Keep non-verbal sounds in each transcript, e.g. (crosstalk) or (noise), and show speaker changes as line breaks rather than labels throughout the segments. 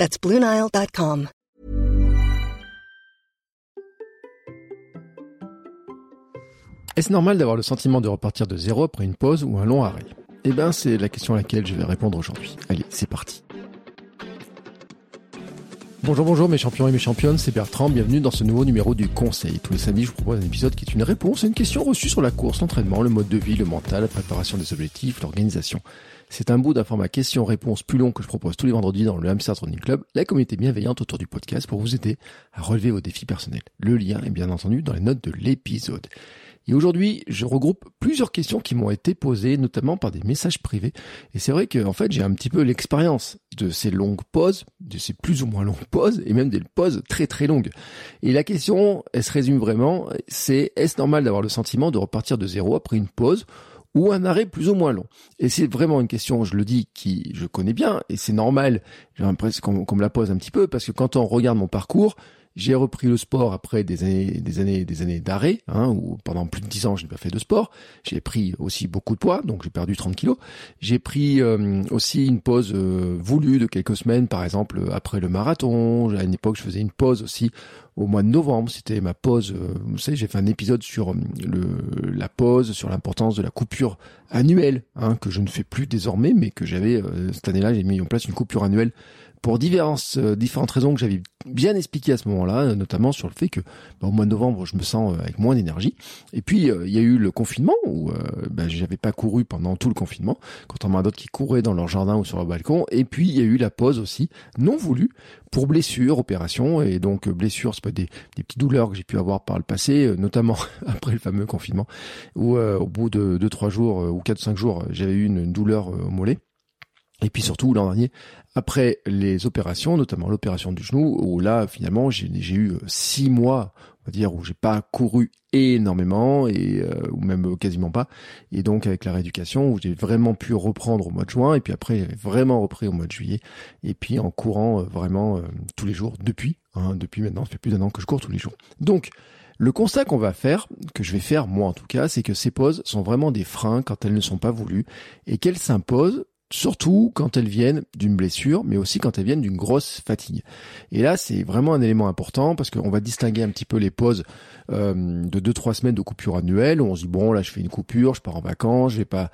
That's BlueNile.com.
Est-ce normal d'avoir le sentiment de repartir de zéro après une pause ou un long arrêt? Eh bien, c'est la question à laquelle je vais répondre aujourd'hui. Allez, c'est parti. Bonjour, bonjour mes champions et mes championnes, c'est Bertrand, bienvenue dans ce nouveau numéro du Conseil. Tous les samedis, je vous propose un épisode qui est une réponse à une question reçue sur la course, l'entraînement, le mode de vie, le mental, la préparation des objectifs, l'organisation. C'est un bout d'un format question-réponse plus long que je propose tous les vendredis dans le Hamster Running Club, la communauté bienveillante autour du podcast pour vous aider à relever vos défis personnels. Le lien est bien entendu dans les notes de l'épisode. Et aujourd'hui, je regroupe plusieurs questions qui m'ont été posées, notamment par des messages privés. Et c'est vrai que, en fait, j'ai un petit peu l'expérience de ces longues pauses, de ces plus ou moins longues pauses, et même des pauses très très longues. Et la question, elle se résume vraiment, c'est est-ce normal d'avoir le sentiment de repartir de zéro après une pause ou un arrêt plus ou moins long? Et c'est vraiment une question, je le dis, qui je connais bien, et c'est normal, j'ai l'impression qu'on me la pose un petit peu, parce que quand on regarde mon parcours, j'ai repris le sport après des années, des années, des années d'arrêt, hein, où pendant plus de dix ans je n'ai pas fait de sport. J'ai pris aussi beaucoup de poids, donc j'ai perdu 30 kilos. J'ai pris euh, aussi une pause euh, voulue de quelques semaines, par exemple après le marathon. À une époque, je faisais une pause aussi au mois de novembre. C'était ma pause. Euh, vous savez, j'ai fait un épisode sur le, la pause, sur l'importance de la coupure annuelle, hein, que je ne fais plus désormais, mais que j'avais cette année-là, j'ai mis en place une coupure annuelle pour diverses, euh, différentes raisons que j'avais bien expliquées à ce moment-là, euh, notamment sur le fait que bah, au mois de novembre, je me sens euh, avec moins d'énergie. Et puis, il y a eu le confinement, où bah, j'avais pas couru pendant tout le confinement, contrairement à d'autres qui couraient dans leur jardin ou sur leur balcon. Et puis, il y a eu la pause aussi, non voulue, pour blessure, opération. Et donc, blessure, c'est pas des, des petites douleurs que j'ai pu avoir par le passé, notamment (laughs) après le fameux confinement, où au bout de 2-3 jours ou 4-5 jours, j'avais eu une douleur au mollet. Et puis surtout l'an dernier, après les opérations, notamment l'opération du genou, où là finalement j'ai eu euh, six mois, on va dire, où j'ai pas couru énormément et euh, ou même quasiment pas. Et donc avec la rééducation, où j'ai vraiment pu reprendre au mois de juin, et puis après j'ai vraiment repris au mois de juillet, et puis en courant euh, vraiment tous les jours depuis. Hein, depuis maintenant, ça fait plus d'un an que je cours tous les jours. Donc le constat qu'on va faire, que je vais faire moi en tout cas, c'est que ces pauses sont vraiment des freins quand elles ne sont pas voulues et qu'elles s'imposent surtout quand elles viennent d'une blessure, mais aussi quand elles viennent d'une grosse fatigue. Et là, c'est vraiment un élément important parce qu'on va distinguer un petit peu les pauses euh, de 2-3 semaines de coupure annuelle où on se dit bon là je fais une coupure, je pars en vacances, je vais pas,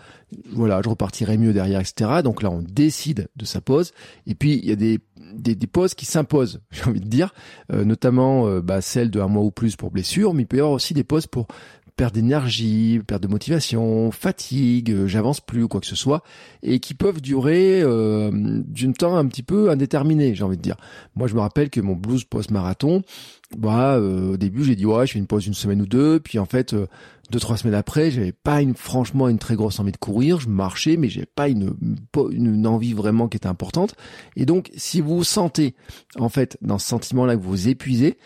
voilà, je repartirai mieux derrière, etc. Donc là, on décide de sa pause. Et puis il y a des des, pauses qui s'imposent, (laughs) j'ai envie de dire, euh, notamment euh, bah, celles de un mois ou plus pour blessure, mais il peut y avoir aussi des pauses pour perte d'énergie, perte de motivation, fatigue, euh, j'avance plus ou quoi que ce soit, et qui peuvent durer euh, d'une temps un petit peu indéterminé, j'ai envie de dire. Moi, je me rappelle que mon blues post-marathon, bah, euh, au début, j'ai dit ouais, je fais une pause une semaine ou deux, puis en fait, deux trois semaines après, j'avais pas une, franchement une très grosse envie de courir, je marchais, mais j'avais pas une, une envie vraiment qui était importante. Et donc, si vous sentez en fait dans ce sentiment-là que vous vous épuisez,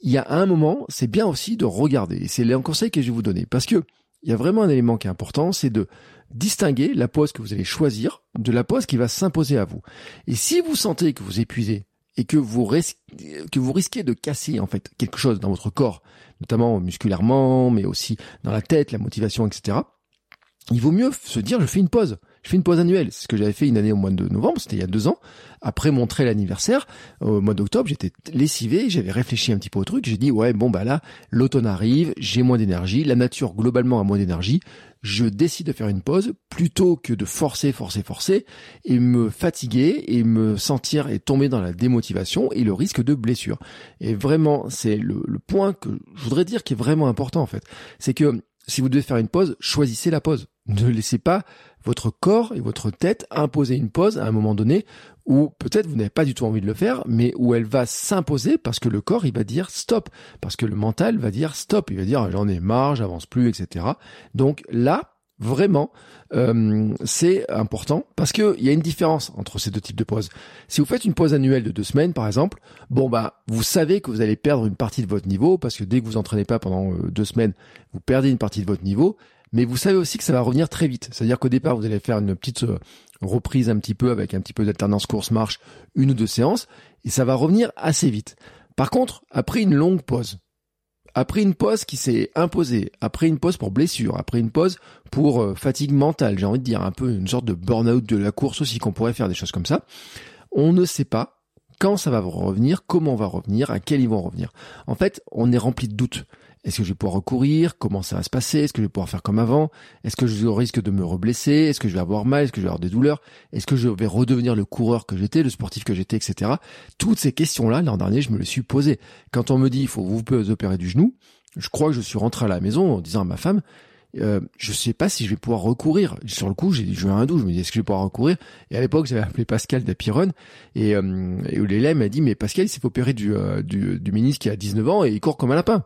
il y a un moment, c'est bien aussi de regarder. C'est un conseil que je vais vous donner. Parce que il y a vraiment un élément qui est important, c'est de distinguer la pause que vous allez choisir de la pause qui va s'imposer à vous. Et si vous sentez que vous épuisez et que vous, risquez, que vous risquez de casser en fait quelque chose dans votre corps, notamment musculairement, mais aussi dans la tête, la motivation, etc., il vaut mieux se dire je fais une pause. Je fais une pause annuelle. C'est ce que j'avais fait une année au mois de novembre, c'était il y a deux ans. Après mon trail anniversaire, au mois d'octobre, j'étais lessivé, j'avais réfléchi un petit peu au truc. J'ai dit, ouais, bon, bah là, l'automne arrive, j'ai moins d'énergie, la nature globalement a moins d'énergie. Je décide de faire une pause plutôt que de forcer, forcer, forcer et me fatiguer et me sentir et tomber dans la démotivation et le risque de blessure. Et vraiment, c'est le, le point que je voudrais dire qui est vraiment important en fait. C'est que si vous devez faire une pause, choisissez la pause. Ne laissez pas votre corps et votre tête imposer une pause à un moment donné où peut-être vous n'avez pas du tout envie de le faire, mais où elle va s'imposer parce que le corps il va dire stop, parce que le mental va dire stop, il va dire j'en ai marre, j'avance plus, etc. Donc là, Vraiment, euh, c'est important parce que il y a une différence entre ces deux types de pauses. Si vous faites une pause annuelle de deux semaines, par exemple, bon bah vous savez que vous allez perdre une partie de votre niveau parce que dès que vous entraînez pas pendant euh, deux semaines, vous perdez une partie de votre niveau. Mais vous savez aussi que ça va revenir très vite. C'est-à-dire qu'au départ, vous allez faire une petite euh, reprise un petit peu avec un petit peu d'alternance course-marche, une ou deux séances, et ça va revenir assez vite. Par contre, après une longue pause, après une pause qui s'est imposée, après une pause pour blessure, après une pause pour euh, fatigue mentale, j'ai envie de dire un peu une sorte de burn-out de la course aussi qu'on pourrait faire des choses comme ça, on ne sait pas quand ça va revenir, comment on va revenir, à quel ils vont revenir. En fait, on est rempli de doutes. Est-ce que je vais pouvoir recourir? Comment ça va se passer? Est-ce que je vais pouvoir faire comme avant? Est-ce que je risque de me reblesser? Est-ce que je vais avoir mal? Est-ce que je vais avoir des douleurs? Est-ce que je vais redevenir le coureur que j'étais, le sportif que j'étais, etc. Toutes ces questions-là, l'an dernier, je me les suis posées. Quand on me dit, il faut vous opérer du genou, je crois que je suis rentré à la maison en disant à ma femme, euh, je sais pas si je vais pouvoir recourir. Sur le coup, j'ai eu un doute. Je me dis, est-ce que je vais pouvoir recourir? Et à l'époque, j'avais appelé Pascal d'Apiron et, euh, et Léla m'a dit, mais Pascal, il s'est opéré du, euh, du, du ministre qui a 19 ans et il court comme un lapin.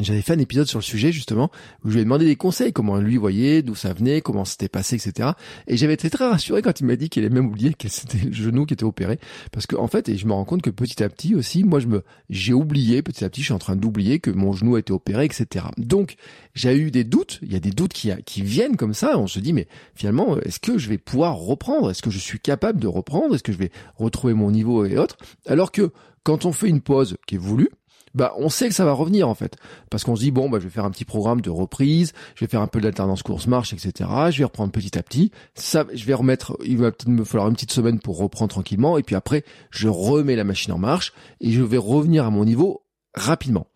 J'avais fait un épisode sur le sujet justement où je lui ai demandé des conseils, comment lui voyait, d'où ça venait, comment c'était passé, etc. Et j'avais été très rassuré quand il m'a dit qu'il avait même oublié que c'était le genou qui était opéré, parce que en fait, et je me rends compte que petit à petit aussi, moi je me, j'ai oublié petit à petit, je suis en train d'oublier que mon genou a été opéré, etc. Donc j'ai eu des doutes, il y a des doutes qui, qui viennent comme ça. On se dit mais finalement, est-ce que je vais pouvoir reprendre? Est-ce que je suis capable de reprendre? Est-ce que je vais retrouver mon niveau et autres? Alors que quand on fait une pause qui est voulue, bah on sait que ça va revenir en fait. Parce qu'on se dit bon bah je vais faire un petit programme de reprise je vais faire un peu d'alternance course marche etc je vais reprendre petit à petit. Ça je vais remettre il va peut-être me falloir une petite semaine pour reprendre tranquillement et puis après je remets la machine en marche et je vais revenir à mon niveau rapidement.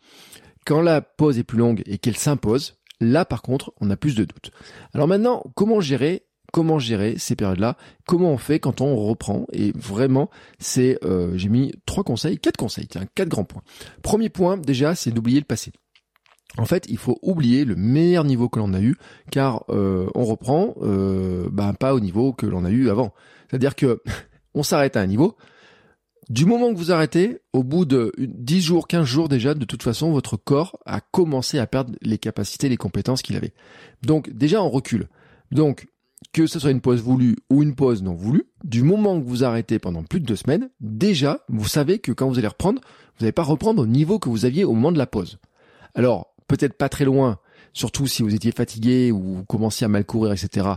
Quand la pause est plus longue et qu'elle s'impose là par contre on a plus de doutes. Alors maintenant comment gérer comment gérer ces périodes-là, comment on fait quand on reprend. Et vraiment, c'est euh, j'ai mis trois conseils, quatre conseils, tiens, quatre grands points. Premier point, déjà, c'est d'oublier le passé. En fait, il faut oublier le meilleur niveau que l'on a eu, car euh, on reprend euh, ben, pas au niveau que l'on a eu avant. C'est-à-dire que (laughs) on s'arrête à un niveau. Du moment que vous arrêtez, au bout de 10 jours, 15 jours déjà, de toute façon, votre corps a commencé à perdre les capacités, les compétences qu'il avait. Donc déjà, on recule. Donc, que ce soit une pause voulue ou une pause non voulue, du moment que vous arrêtez pendant plus de deux semaines, déjà, vous savez que quand vous allez reprendre, vous n'allez pas reprendre au niveau que vous aviez au moment de la pause. Alors, peut-être pas très loin, surtout si vous étiez fatigué ou vous commenciez à mal courir, etc.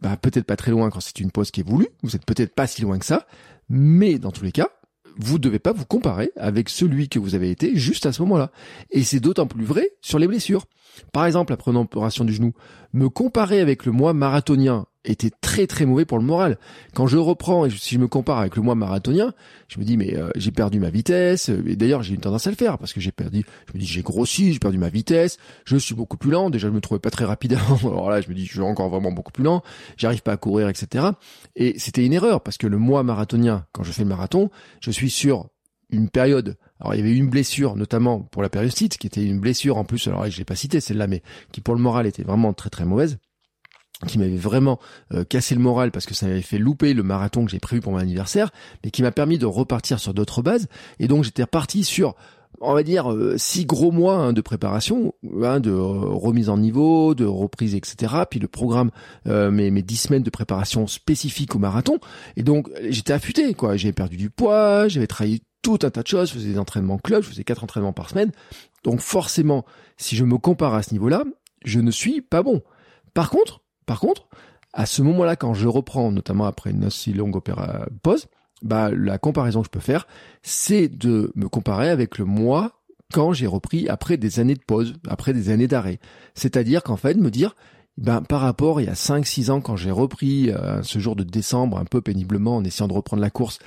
Bah, peut-être pas très loin quand c'est une pause qui est voulue, vous êtes peut-être pas si loin que ça, mais dans tous les cas, vous ne devez pas vous comparer avec celui que vous avez été juste à ce moment-là. Et c'est d'autant plus vrai sur les blessures. Par exemple, après une opération du genou, me comparer avec le mois marathonien était très très mauvais pour le moral. Quand je reprends et si je me compare avec le mois marathonien, je me dis mais euh, j'ai perdu ma vitesse. Et d'ailleurs j'ai une tendance à le faire parce que j'ai perdu. Je me dis j'ai grossi, j'ai perdu ma vitesse. Je suis beaucoup plus lent. Déjà je me trouvais pas très rapide (laughs) avant. Alors là je me dis je suis encore vraiment beaucoup plus lent. J'arrive pas à courir etc. Et c'était une erreur parce que le mois marathonien quand je fais le marathon, je suis sur une période. Alors il y avait une blessure, notamment pour la périostite, qui était une blessure en plus. Alors je l'ai pas cité celle-là, mais qui pour le moral était vraiment très très mauvaise qui m'avait vraiment euh, cassé le moral parce que ça m'avait fait louper le marathon que j'ai prévu pour mon anniversaire, mais qui m'a permis de repartir sur d'autres bases. Et donc j'étais reparti sur, on va dire, euh, six gros mois hein, de préparation, hein, de remise en niveau, de reprise, etc. Puis le programme, euh, mes, mes dix semaines de préparation spécifique au marathon. Et donc j'étais affûté, quoi. J'avais perdu du poids, j'avais travaillé tout un tas de choses, je faisais des entraînements club, je faisais quatre entraînements par semaine. Donc forcément, si je me compare à ce niveau-là, je ne suis pas bon. Par contre, par contre, à ce moment-là, quand je reprends, notamment après une aussi longue pause, bah, la comparaison que je peux faire, c'est de me comparer avec le mois quand j'ai repris après des années de pause, après des années d'arrêt. C'est-à-dire qu'en fait, me dire, ben, par rapport il y a 5-6 ans quand j'ai repris euh, ce jour de décembre un peu péniblement en essayant de reprendre la course,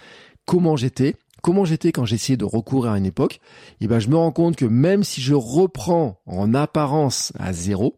comment j'étais, comment j'étais quand j'essayais de recourir à une époque, et ben, je me rends compte que même si je reprends en apparence à zéro,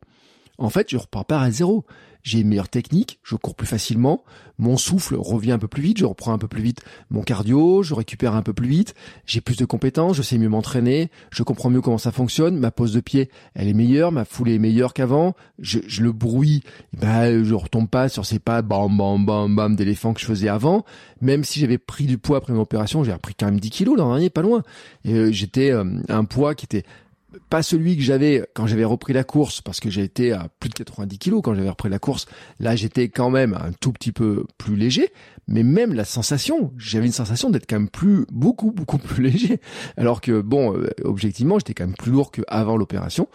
en fait, je repars pas à zéro. J'ai une meilleure technique, je cours plus facilement, mon souffle revient un peu plus vite, je reprends un peu plus vite mon cardio, je récupère un peu plus vite, j'ai plus de compétences, je sais mieux m'entraîner, je comprends mieux comment ça fonctionne, ma pose de pied, elle est meilleure, ma foulée est meilleure qu'avant, je, le bruit, bah, je retombe pas sur ces pas bam bam bam bam d'éléphant que je faisais avant, même si j'avais pris du poids après mon opération, j'ai repris quand même 10 kilos l'an dernier, pas loin, euh, j'étais euh, un poids qui était pas celui que j'avais quand j'avais repris la course, parce que j'ai été à plus de 90 kilos quand j'avais repris la course. Là, j'étais quand même un tout petit peu plus léger, mais même la sensation, j'avais une sensation d'être quand même plus, beaucoup, beaucoup plus (laughs) léger. Alors que, bon, euh, objectivement, j'étais quand même plus lourd qu'avant l'opération.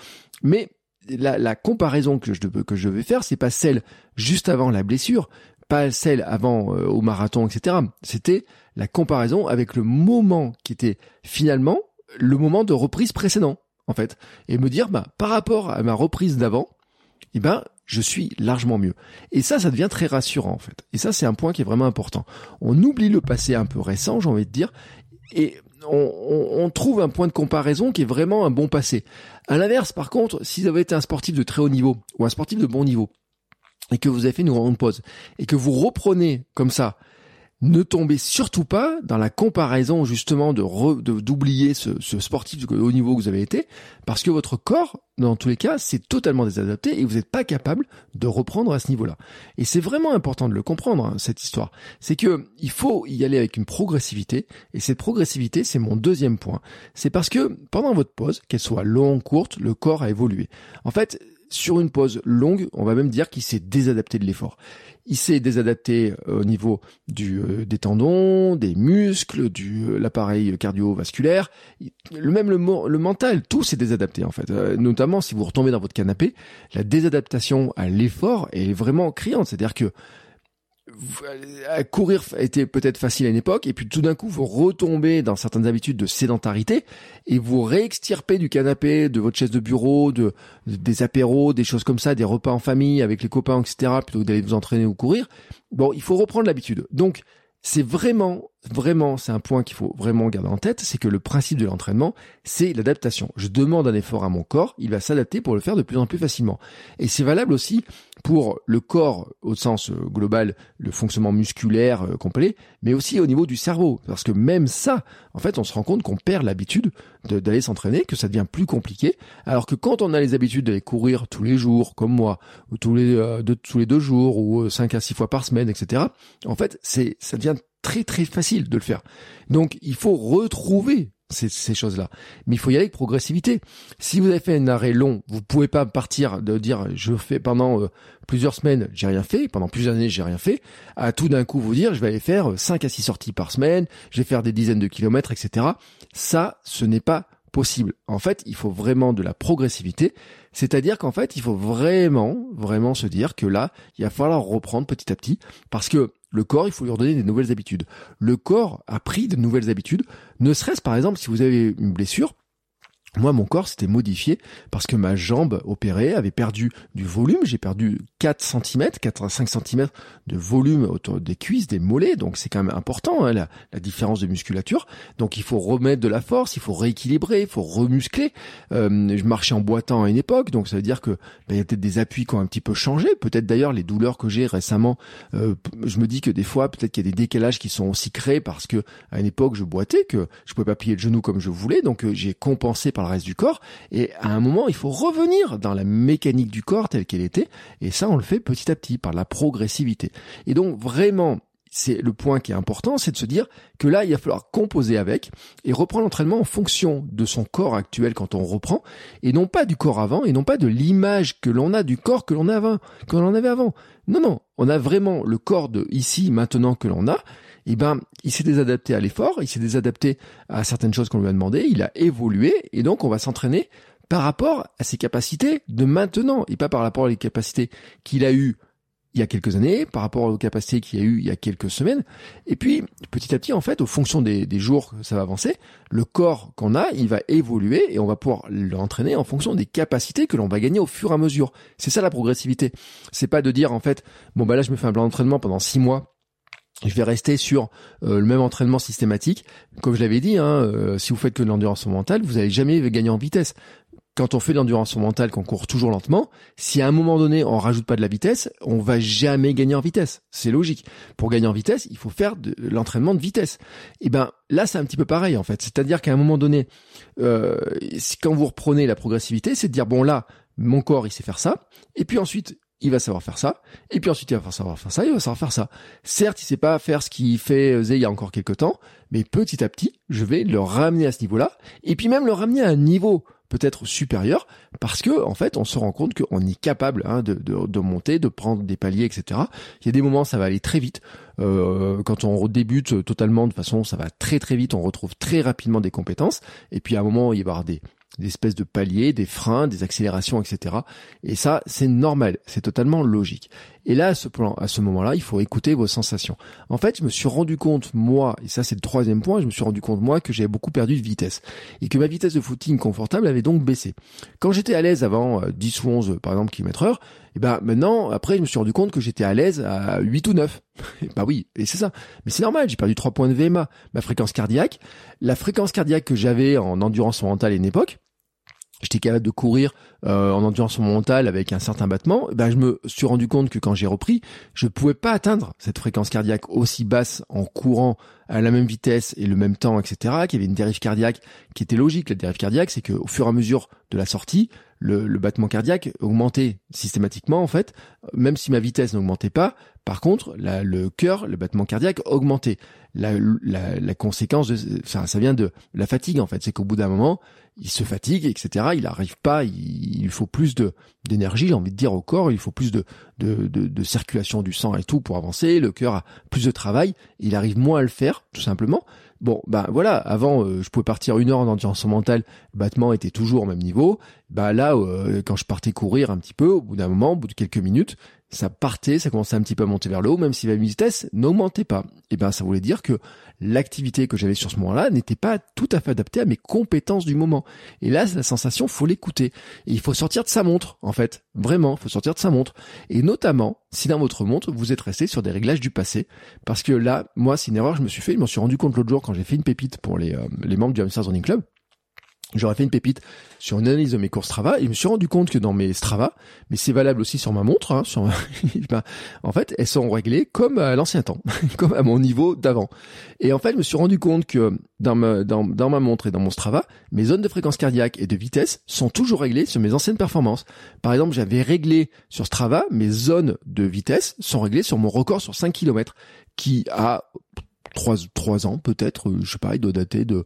Mais la, la, comparaison que je, que je vais faire, c'est pas celle juste avant la blessure, pas celle avant euh, au marathon, etc. C'était la comparaison avec le moment qui était finalement le moment de reprise précédent en fait, et me dire, bah, par rapport à ma reprise d'avant, eh ben, je suis largement mieux. Et ça, ça devient très rassurant, en fait. Et ça, c'est un point qui est vraiment important. On oublie le passé un peu récent, j'ai envie de dire, et on, on, trouve un point de comparaison qui est vraiment un bon passé. À l'inverse, par contre, si vous avez été un sportif de très haut niveau, ou un sportif de bon niveau, et que vous avez fait une grande pause, et que vous reprenez comme ça ne tombez surtout pas dans la comparaison justement de d'oublier ce, ce, sportif de haut niveau que vous avez été, parce que votre corps, dans tous les cas, c'est totalement désadapté et vous n'êtes pas capable de reprendre à ce niveau-là. Et c'est vraiment important de le comprendre hein, cette histoire. C'est que il faut y aller avec une progressivité, et cette progressivité, c'est mon deuxième point. C'est parce que pendant votre pause, qu'elle soit longue, courte, le corps a évolué. En fait, sur une pause longue, on va même dire qu'il s'est désadapté de l'effort. Il s'est désadapté euh, au niveau du, euh, des tendons, des muscles, du euh, l'appareil cardiovasculaire, le même le, le mental, tout s'est désadapté en fait. notamment si vous retombez dans votre canapé, la désadaptation à l'effort est vraiment criante. C'est-à-dire que courir était peut-être facile à une époque, et puis tout d'un coup vous retombez dans certaines habitudes de sédentarité et vous réextirpez du canapé, de votre chaise de bureau, de, des apéros, des choses comme ça, des repas en famille avec les copains, etc. Plutôt que d'aller vous entraîner ou courir. Bon, il faut reprendre l'habitude. Donc c'est vraiment, vraiment, c'est un point qu'il faut vraiment garder en tête, c'est que le principe de l'entraînement, c'est l'adaptation. Je demande un effort à mon corps, il va s'adapter pour le faire de plus en plus facilement. Et c'est valable aussi pour le corps au sens euh, global, le fonctionnement musculaire euh, complet, mais aussi au niveau du cerveau. Parce que même ça, en fait, on se rend compte qu'on perd l'habitude d'aller s'entraîner, que ça devient plus compliqué. Alors que quand on a les habitudes d'aller courir tous les jours, comme moi, ou tous les, euh, deux, tous les deux jours, ou cinq à six fois par semaine, etc., en fait, c'est, ça devient très très facile de le faire. Donc il faut retrouver ces, ces choses-là. Mais il faut y aller avec progressivité. Si vous avez fait un arrêt long, vous pouvez pas partir de dire je fais pendant euh, plusieurs semaines, j'ai rien fait, pendant plusieurs années, j'ai rien fait, à tout d'un coup vous dire je vais aller faire 5 à 6 sorties par semaine, je vais faire des dizaines de kilomètres, etc. Ça, ce n'est pas possible. En fait, il faut vraiment de la progressivité, c'est-à-dire qu'en fait, il faut vraiment, vraiment se dire que là, il va falloir reprendre petit à petit, parce que le corps, il faut lui redonner des nouvelles habitudes. Le corps a pris de nouvelles habitudes, ne serait-ce par exemple si vous avez une blessure, moi, mon corps s'était modifié parce que ma jambe opérée avait perdu du volume. J'ai perdu 4 cm, 4 à 5 cm de volume autour des cuisses, des mollets. Donc, c'est quand même important, hein, la, la, différence de musculature. Donc, il faut remettre de la force, il faut rééquilibrer, il faut remuscler. Euh, je marchais en boitant à une époque, donc ça veut dire que ben, il y a peut-être des appuis qui ont un petit peu changé. Peut-être d'ailleurs les douleurs que j'ai récemment, euh, je me dis que des fois, peut-être qu'il y a des décalages qui sont aussi créés parce que à une époque, je boitais, que je pouvais pas plier le genou comme je voulais. Donc, euh, j'ai compensé par reste du corps. Et à un moment, il faut revenir dans la mécanique du corps telle qu'elle était. Et ça, on le fait petit à petit par la progressivité. Et donc vraiment, c'est le point qui est important, c'est de se dire que là, il va falloir composer avec et reprendre l'entraînement en fonction de son corps actuel quand on reprend, et non pas du corps avant, et non pas de l'image que l'on a du corps que l'on avait, avait avant. Non, non, on a vraiment le corps de ici, maintenant que l'on a, eh ben, il s'est désadapté à l'effort, il s'est désadapté à certaines choses qu'on lui a demandé, il a évolué, et donc on va s'entraîner par rapport à ses capacités de maintenant, et pas par rapport aux capacités qu'il a eues il y a quelques années, par rapport aux capacités qu'il y a eu il y a quelques semaines. Et puis, petit à petit, en fait, au fonction des, des jours que ça va avancer, le corps qu'on a, il va évoluer et on va pouvoir l'entraîner en fonction des capacités que l'on va gagner au fur et à mesure. C'est ça la progressivité. C'est pas de dire, en fait, bon, bah là, je me fais un plan d'entraînement pendant six mois je vais rester sur euh, le même entraînement systématique. Comme je l'avais dit, hein, euh, si vous faites que de l'endurance mentale, vous n'allez jamais gagner en vitesse. Quand on fait de l'endurance mentale, qu'on court toujours lentement, si à un moment donné on rajoute pas de la vitesse, on va jamais gagner en vitesse. C'est logique. Pour gagner en vitesse, il faut faire de l'entraînement de vitesse. Et ben là, c'est un petit peu pareil en fait. C'est-à-dire qu'à un moment donné, euh, quand vous reprenez la progressivité, c'est de dire bon là, mon corps il sait faire ça, et puis ensuite il va savoir faire ça, et puis ensuite il va savoir faire ça, il va savoir faire ça. Certes, il sait pas faire ce qu'il faisait il y a encore quelques temps, mais petit à petit, je vais le ramener à ce niveau-là, et puis même le ramener à un niveau peut-être supérieur parce que en fait on se rend compte qu'on est capable hein, de, de, monter, de prendre des paliers, etc. Il y a des moments ça va aller très vite. Euh, quand on débute totalement de façon ça va très très vite, on retrouve très rapidement des compétences. Et puis à un moment il va y avoir des des espèces de paliers, des freins, des accélérations, etc. Et ça, c'est normal, c'est totalement logique. Et là, à ce, plan, à ce moment-là, il faut écouter vos sensations. En fait, je me suis rendu compte, moi, et ça c'est le troisième point, je me suis rendu compte, moi, que j'avais beaucoup perdu de vitesse. Et que ma vitesse de footing confortable avait donc baissé. Quand j'étais à l'aise avant 10 euh, ou 11, par exemple, kilomètres heure, et ben maintenant, après, je me suis rendu compte que j'étais à l'aise à 8 ou 9. et bah oui, et c'est ça. Mais c'est normal, j'ai perdu 3 points de VMA. Ma fréquence cardiaque, la fréquence cardiaque que j'avais en endurance mentale à une époque, j'étais capable de courir euh, en endurance mentale avec un certain battement, ben je me suis rendu compte que quand j'ai repris, je pouvais pas atteindre cette fréquence cardiaque aussi basse en courant à la même vitesse et le même temps, etc. Qu'il y avait une dérive cardiaque qui était logique. La dérive cardiaque, c'est qu'au fur et à mesure de la sortie, le, le, battement cardiaque augmentait systématiquement en fait, même si ma vitesse n'augmentait pas. Par contre, la, le cœur, le battement cardiaque augmentait. La, la, la conséquence de ça, ça vient de la fatigue en fait. C'est qu'au bout d'un moment, il se fatigue, etc. Il n'arrive pas, il, il, faut plus de d'énergie, j'ai envie de dire au corps, il faut plus de, de, de, de circulation du sang et tout pour avancer. Le cœur a plus de travail, il arrive moins à le faire, tout simplement. Bon, ben voilà, avant euh, je pouvais partir une heure en endurance mentale, le battement était toujours au même niveau. Bah là, euh, quand je partais courir un petit peu, au bout d'un moment, au bout de quelques minutes, ça partait, ça commençait un petit peu à monter vers le haut, même si la vitesse n'augmentait pas. Et ben ça voulait dire que l'activité que j'avais sur ce moment-là n'était pas tout à fait adaptée à mes compétences du moment. Et là, la sensation, faut l'écouter. Et il faut sortir de sa montre, en fait. Vraiment, il faut sortir de sa montre. Et notamment, si dans votre montre, vous êtes resté sur des réglages du passé. Parce que là, moi, c'est une erreur que je me suis fait. Je m'en suis rendu compte l'autre jour quand j'ai fait une pépite pour les, euh, membres du Running Club j'aurais fait une pépite sur une analyse de mes cours Strava et je me suis rendu compte que dans mes Strava, mais c'est valable aussi sur ma montre, hein, (laughs) en fait, elles sont réglées comme à l'ancien temps, (laughs) comme à mon niveau d'avant. Et en fait, je me suis rendu compte que dans ma, dans ma montre et dans mon Strava, mes zones de fréquence cardiaque et de vitesse sont toujours réglées sur mes anciennes performances. Par exemple, j'avais réglé sur Strava, mes zones de vitesse sont réglées sur mon record sur 5 km qui a trois trois ans peut-être, euh, je sais pas, il doit dater de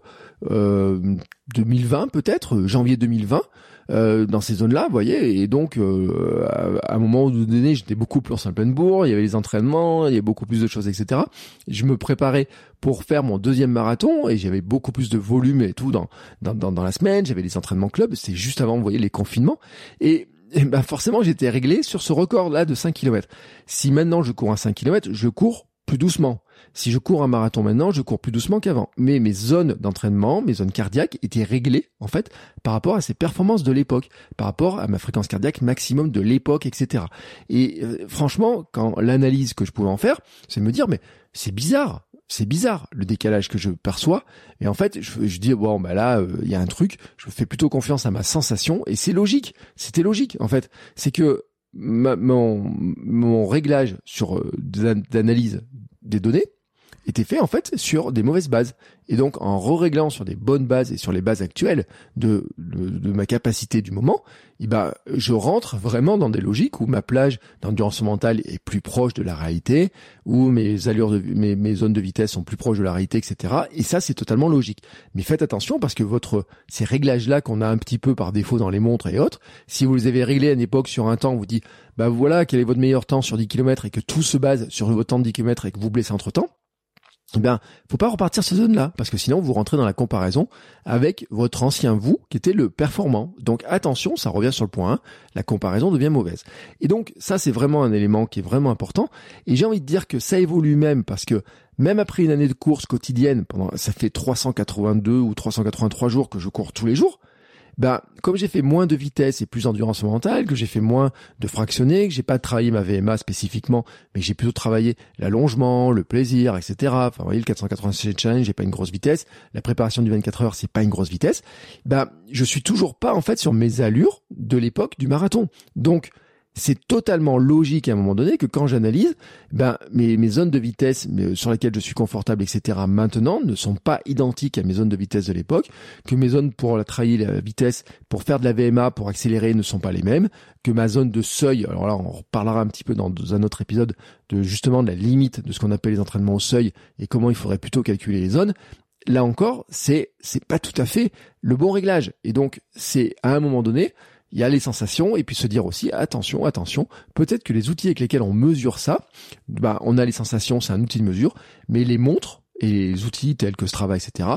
euh, 2020 peut-être, euh, janvier 2020. Euh, dans ces zones-là, vous voyez, et donc euh, à, un moment donné, j'étais beaucoup plus en bourre, il y avait les entraînements, il y avait beaucoup plus de choses, etc. Je me préparais pour faire mon deuxième marathon et j'avais beaucoup plus de volume et tout dans dans, dans, dans la semaine, j'avais les entraînements club, c'est juste avant, vous voyez, les confinements, et et ben forcément j'étais réglé sur ce record là de 5 km. Si maintenant je cours un 5 km, je cours plus doucement. Si je cours un marathon maintenant, je cours plus doucement qu'avant. Mais mes zones d'entraînement, mes zones cardiaques étaient réglées, en fait, par rapport à ces performances de l'époque, par rapport à ma fréquence cardiaque maximum de l'époque, etc. Et euh, franchement, quand l'analyse que je pouvais en faire, c'est me dire, mais c'est bizarre. C'est bizarre le décalage que je perçois et en fait je, je dis bon bah là euh, il y a un truc je fais plutôt confiance à ma sensation et c'est logique c'était logique en fait c'est que mon, mon réglage sur euh, d'analyse des données était fait en fait sur des mauvaises bases. Et donc en re-réglant sur des bonnes bases et sur les bases actuelles de, de, ma capacité du moment, eh ben, je rentre vraiment dans des logiques où ma plage d'endurance mentale est plus proche de la réalité, où mes allures de mes, mes zones de vitesse sont plus proches de la réalité, etc. Et ça c'est totalement logique. Mais faites attention parce que votre ces réglages-là qu'on a un petit peu par défaut dans les montres et autres, si vous les avez réglés à une époque sur un temps, on vous dit bah voilà quel est votre meilleur temps sur 10 km et que tout se base sur votre temps de 10 km et que vous blessez entre temps, eh bien, faut pas repartir ces zones-là, parce que sinon vous rentrez dans la comparaison avec votre ancien vous, qui était le performant. Donc attention, ça revient sur le point 1, la comparaison devient mauvaise. Et donc ça, c'est vraiment un élément qui est vraiment important. Et j'ai envie de dire que ça évolue même, parce que même après une année de course quotidienne, pendant ça fait 382 ou 383 jours que je cours tous les jours, ben, comme j'ai fait moins de vitesse et plus d'endurance mentale, que j'ai fait moins de fractionner, que j'ai pas travaillé ma VMA spécifiquement, mais que j'ai plutôt travaillé l'allongement, le plaisir, etc. Enfin, vous voyez, le 486 challenge, j'ai pas une grosse vitesse. La préparation du 24 heures, c'est pas une grosse vitesse. Ben, je suis toujours pas, en fait, sur mes allures de l'époque du marathon. Donc, c'est totalement logique à un moment donné que quand j'analyse, ben mes, zones de vitesse sur lesquelles je suis confortable, etc. maintenant ne sont pas identiques à mes zones de vitesse de l'époque, que mes zones pour la trahir la vitesse, pour faire de la VMA, pour accélérer ne sont pas les mêmes, que ma zone de seuil, alors là on reparlera un petit peu dans un autre épisode de justement de la limite de ce qu'on appelle les entraînements au seuil et comment il faudrait plutôt calculer les zones, là encore, c'est c'est pas tout à fait le bon réglage. Et donc, c'est à un moment donné, il y a les sensations et puis se dire aussi attention, attention, peut-être que les outils avec lesquels on mesure ça, bah on a les sensations, c'est un outil de mesure, mais les montres et les outils tels que Strava, etc.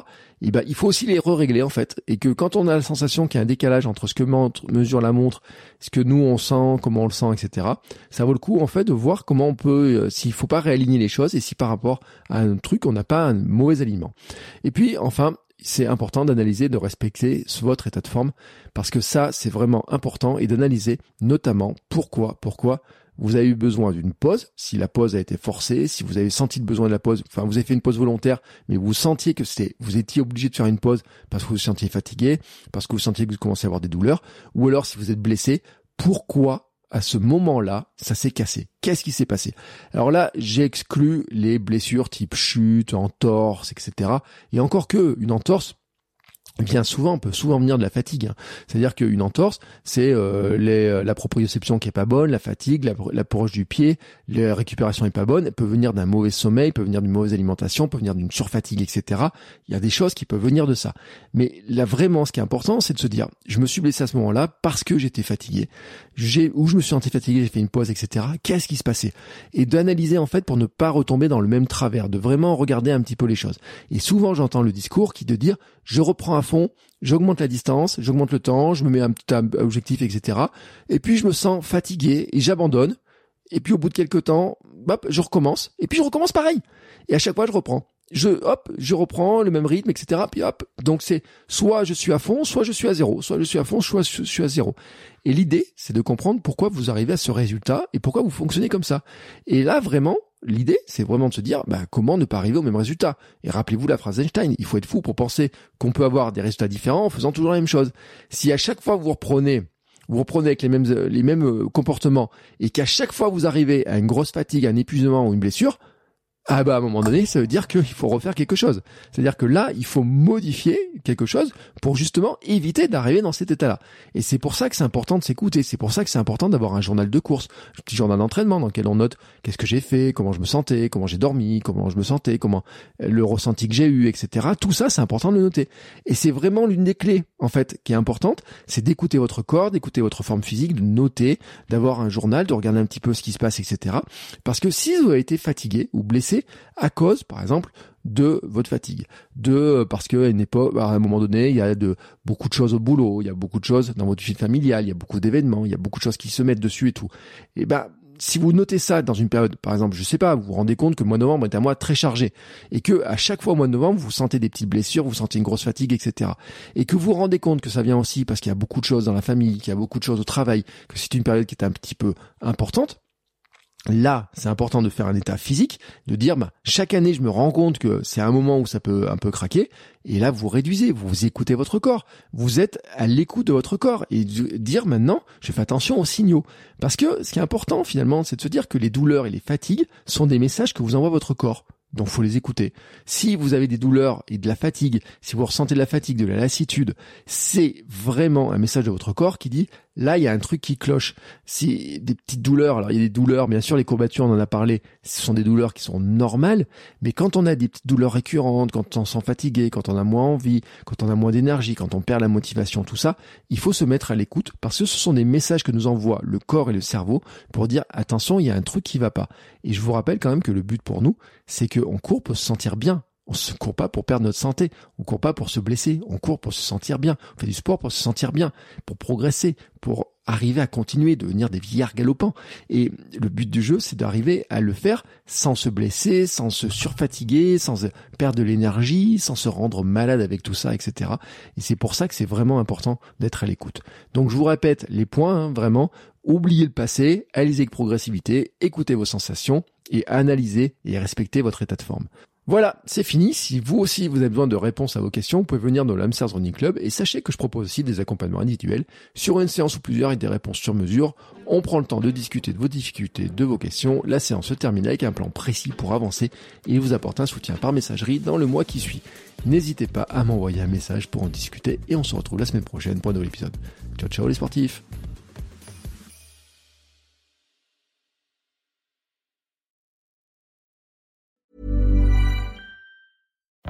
Et ben, il faut aussi les régler en fait, et que quand on a la sensation qu'il y a un décalage entre ce que mesure la montre, ce que nous on sent, comment on le sent, etc. Ça vaut le coup en fait de voir comment on peut, euh, s'il faut pas réaligner les choses et si par rapport à un truc on n'a pas un mauvais alignement. Et puis enfin, c'est important d'analyser, de respecter votre état de forme, parce que ça, c'est vraiment important, et d'analyser notamment pourquoi, pourquoi vous avez eu besoin d'une pause, si la pause a été forcée, si vous avez senti le besoin de la pause, enfin vous avez fait une pause volontaire, mais vous sentiez que c'était, vous étiez obligé de faire une pause parce que vous vous sentiez fatigué, parce que vous sentiez que vous commencez à avoir des douleurs, ou alors si vous êtes blessé, pourquoi à ce moment-là, ça s'est cassé. Qu'est-ce qui s'est passé? Alors là, j'ai exclu les blessures type chute, entorse, etc. Et encore que une entorse, bien souvent, on peut souvent venir de la fatigue. Hein. C'est-à-dire qu'une entorse, c'est euh, euh, la proprioception qui est pas bonne, la fatigue, la, l'approche du pied, la récupération est pas bonne, elle peut venir d'un mauvais sommeil, peut venir d'une mauvaise alimentation, peut venir d'une surfatigue, etc. Il y a des choses qui peuvent venir de ça. Mais là, vraiment, ce qui est important, c'est de se dire, je me suis blessé à ce moment-là parce que j'étais fatigué, ou je me suis senti fatigué, j'ai fait une pause, etc. Qu'est-ce qui se passait? Et d'analyser en fait pour ne pas retomber dans le même travers, de vraiment regarder un petit peu les choses. Et souvent, j'entends le discours qui de dire, je reprends à fond, j'augmente la distance, j'augmente le temps, je me mets un petit objectif, etc. Et puis je me sens fatigué et j'abandonne. Et puis au bout de quelques temps, je recommence. Et puis je recommence pareil. Et à chaque fois, je reprends. Je, hop, je reprends le même rythme, etc. Puis hop. Donc c'est soit je suis à fond, soit je suis à zéro. Soit je suis à fond, soit je suis à zéro. Et l'idée, c'est de comprendre pourquoi vous arrivez à ce résultat et pourquoi vous fonctionnez comme ça. Et là, vraiment, l'idée, c'est vraiment de se dire, bah, comment ne pas arriver au même résultat? Et rappelez-vous la phrase d'Einstein, il faut être fou pour penser qu'on peut avoir des résultats différents en faisant toujours la même chose. Si à chaque fois vous reprenez vous reprenez avec les mêmes les mêmes euh, comportements et qu'à chaque fois vous arrivez à une grosse fatigue, un épuisement ou une blessure, ah bah à un moment donné, ça veut dire qu'il faut refaire quelque chose. C'est-à-dire que là, il faut modifier quelque chose pour justement éviter d'arriver dans cet état-là. Et c'est pour ça que c'est important de s'écouter. C'est pour ça que c'est important d'avoir un journal de course, un petit journal d'entraînement dans lequel on note qu'est-ce que j'ai fait, comment je me sentais, comment j'ai dormi, comment je me sentais, comment le ressenti que j'ai eu, etc. Tout ça, c'est important de le noter. Et c'est vraiment l'une des clés, en fait, qui est importante, c'est d'écouter votre corps, d'écouter votre forme physique, de noter, d'avoir un journal, de regarder un petit peu ce qui se passe, etc. Parce que si vous avez été fatigué ou blessé, à cause, par exemple, de votre fatigue, de euh, parce que pas à un moment donné, il y a de beaucoup de choses au boulot, il y a beaucoup de choses dans votre vie familiale, il y a beaucoup d'événements, il y a beaucoup de choses qui se mettent dessus et tout. Et ben si vous notez ça dans une période, par exemple, je sais pas, vous vous rendez compte que le mois de novembre est un mois très chargé et que à chaque fois au mois de novembre, vous sentez des petites blessures, vous sentez une grosse fatigue, etc. Et que vous vous rendez compte que ça vient aussi parce qu'il y a beaucoup de choses dans la famille, qu'il y a beaucoup de choses au travail, que c'est une période qui est un petit peu importante, Là, c'est important de faire un état physique, de dire bah, chaque année je me rends compte que c'est un moment où ça peut un peu craquer, et là vous réduisez, vous écoutez votre corps, vous êtes à l'écoute de votre corps et dire maintenant je fais attention aux signaux, parce que ce qui est important finalement, c'est de se dire que les douleurs et les fatigues sont des messages que vous envoie votre corps. Donc faut les écouter. Si vous avez des douleurs et de la fatigue, si vous ressentez de la fatigue, de la lassitude, c'est vraiment un message de votre corps qui dit là il y a un truc qui cloche. Si des petites douleurs, alors il y a des douleurs, bien sûr les courbatures on en a parlé, ce sont des douleurs qui sont normales, mais quand on a des petites douleurs récurrentes, quand on se sent fatigué, quand on a moins envie, quand on a moins d'énergie, quand on perd la motivation, tout ça, il faut se mettre à l'écoute parce que ce sont des messages que nous envoient le corps et le cerveau pour dire attention, il y a un truc qui va pas. Et je vous rappelle quand même que le but pour nous, c'est qu'on court pour se sentir bien. On ne court pas pour perdre notre santé, on court pas pour se blesser, on court pour se sentir bien. On fait du sport pour se sentir bien, pour progresser, pour arriver à continuer, devenir des vieillards galopants. Et le but du jeu, c'est d'arriver à le faire sans se blesser, sans se surfatiguer, sans perdre de l'énergie, sans se rendre malade avec tout ça, etc. Et c'est pour ça que c'est vraiment important d'être à l'écoute. Donc je vous répète les points, hein, vraiment. Oubliez le passé, allez avec progressivité, écoutez vos sensations et analysez et respectez votre état de forme. Voilà, c'est fini. Si vous aussi vous avez besoin de réponses à vos questions, vous pouvez venir dans l'Amsterdam Running Club et sachez que je propose aussi des accompagnements individuels sur une séance ou plusieurs et des réponses sur mesure. On prend le temps de discuter de vos difficultés, de vos questions. La séance se termine avec un plan précis pour avancer et vous apporte un soutien par messagerie dans le mois qui suit. N'hésitez pas à m'envoyer un message pour en discuter et on se retrouve la semaine prochaine pour un nouvel épisode. Ciao ciao les sportifs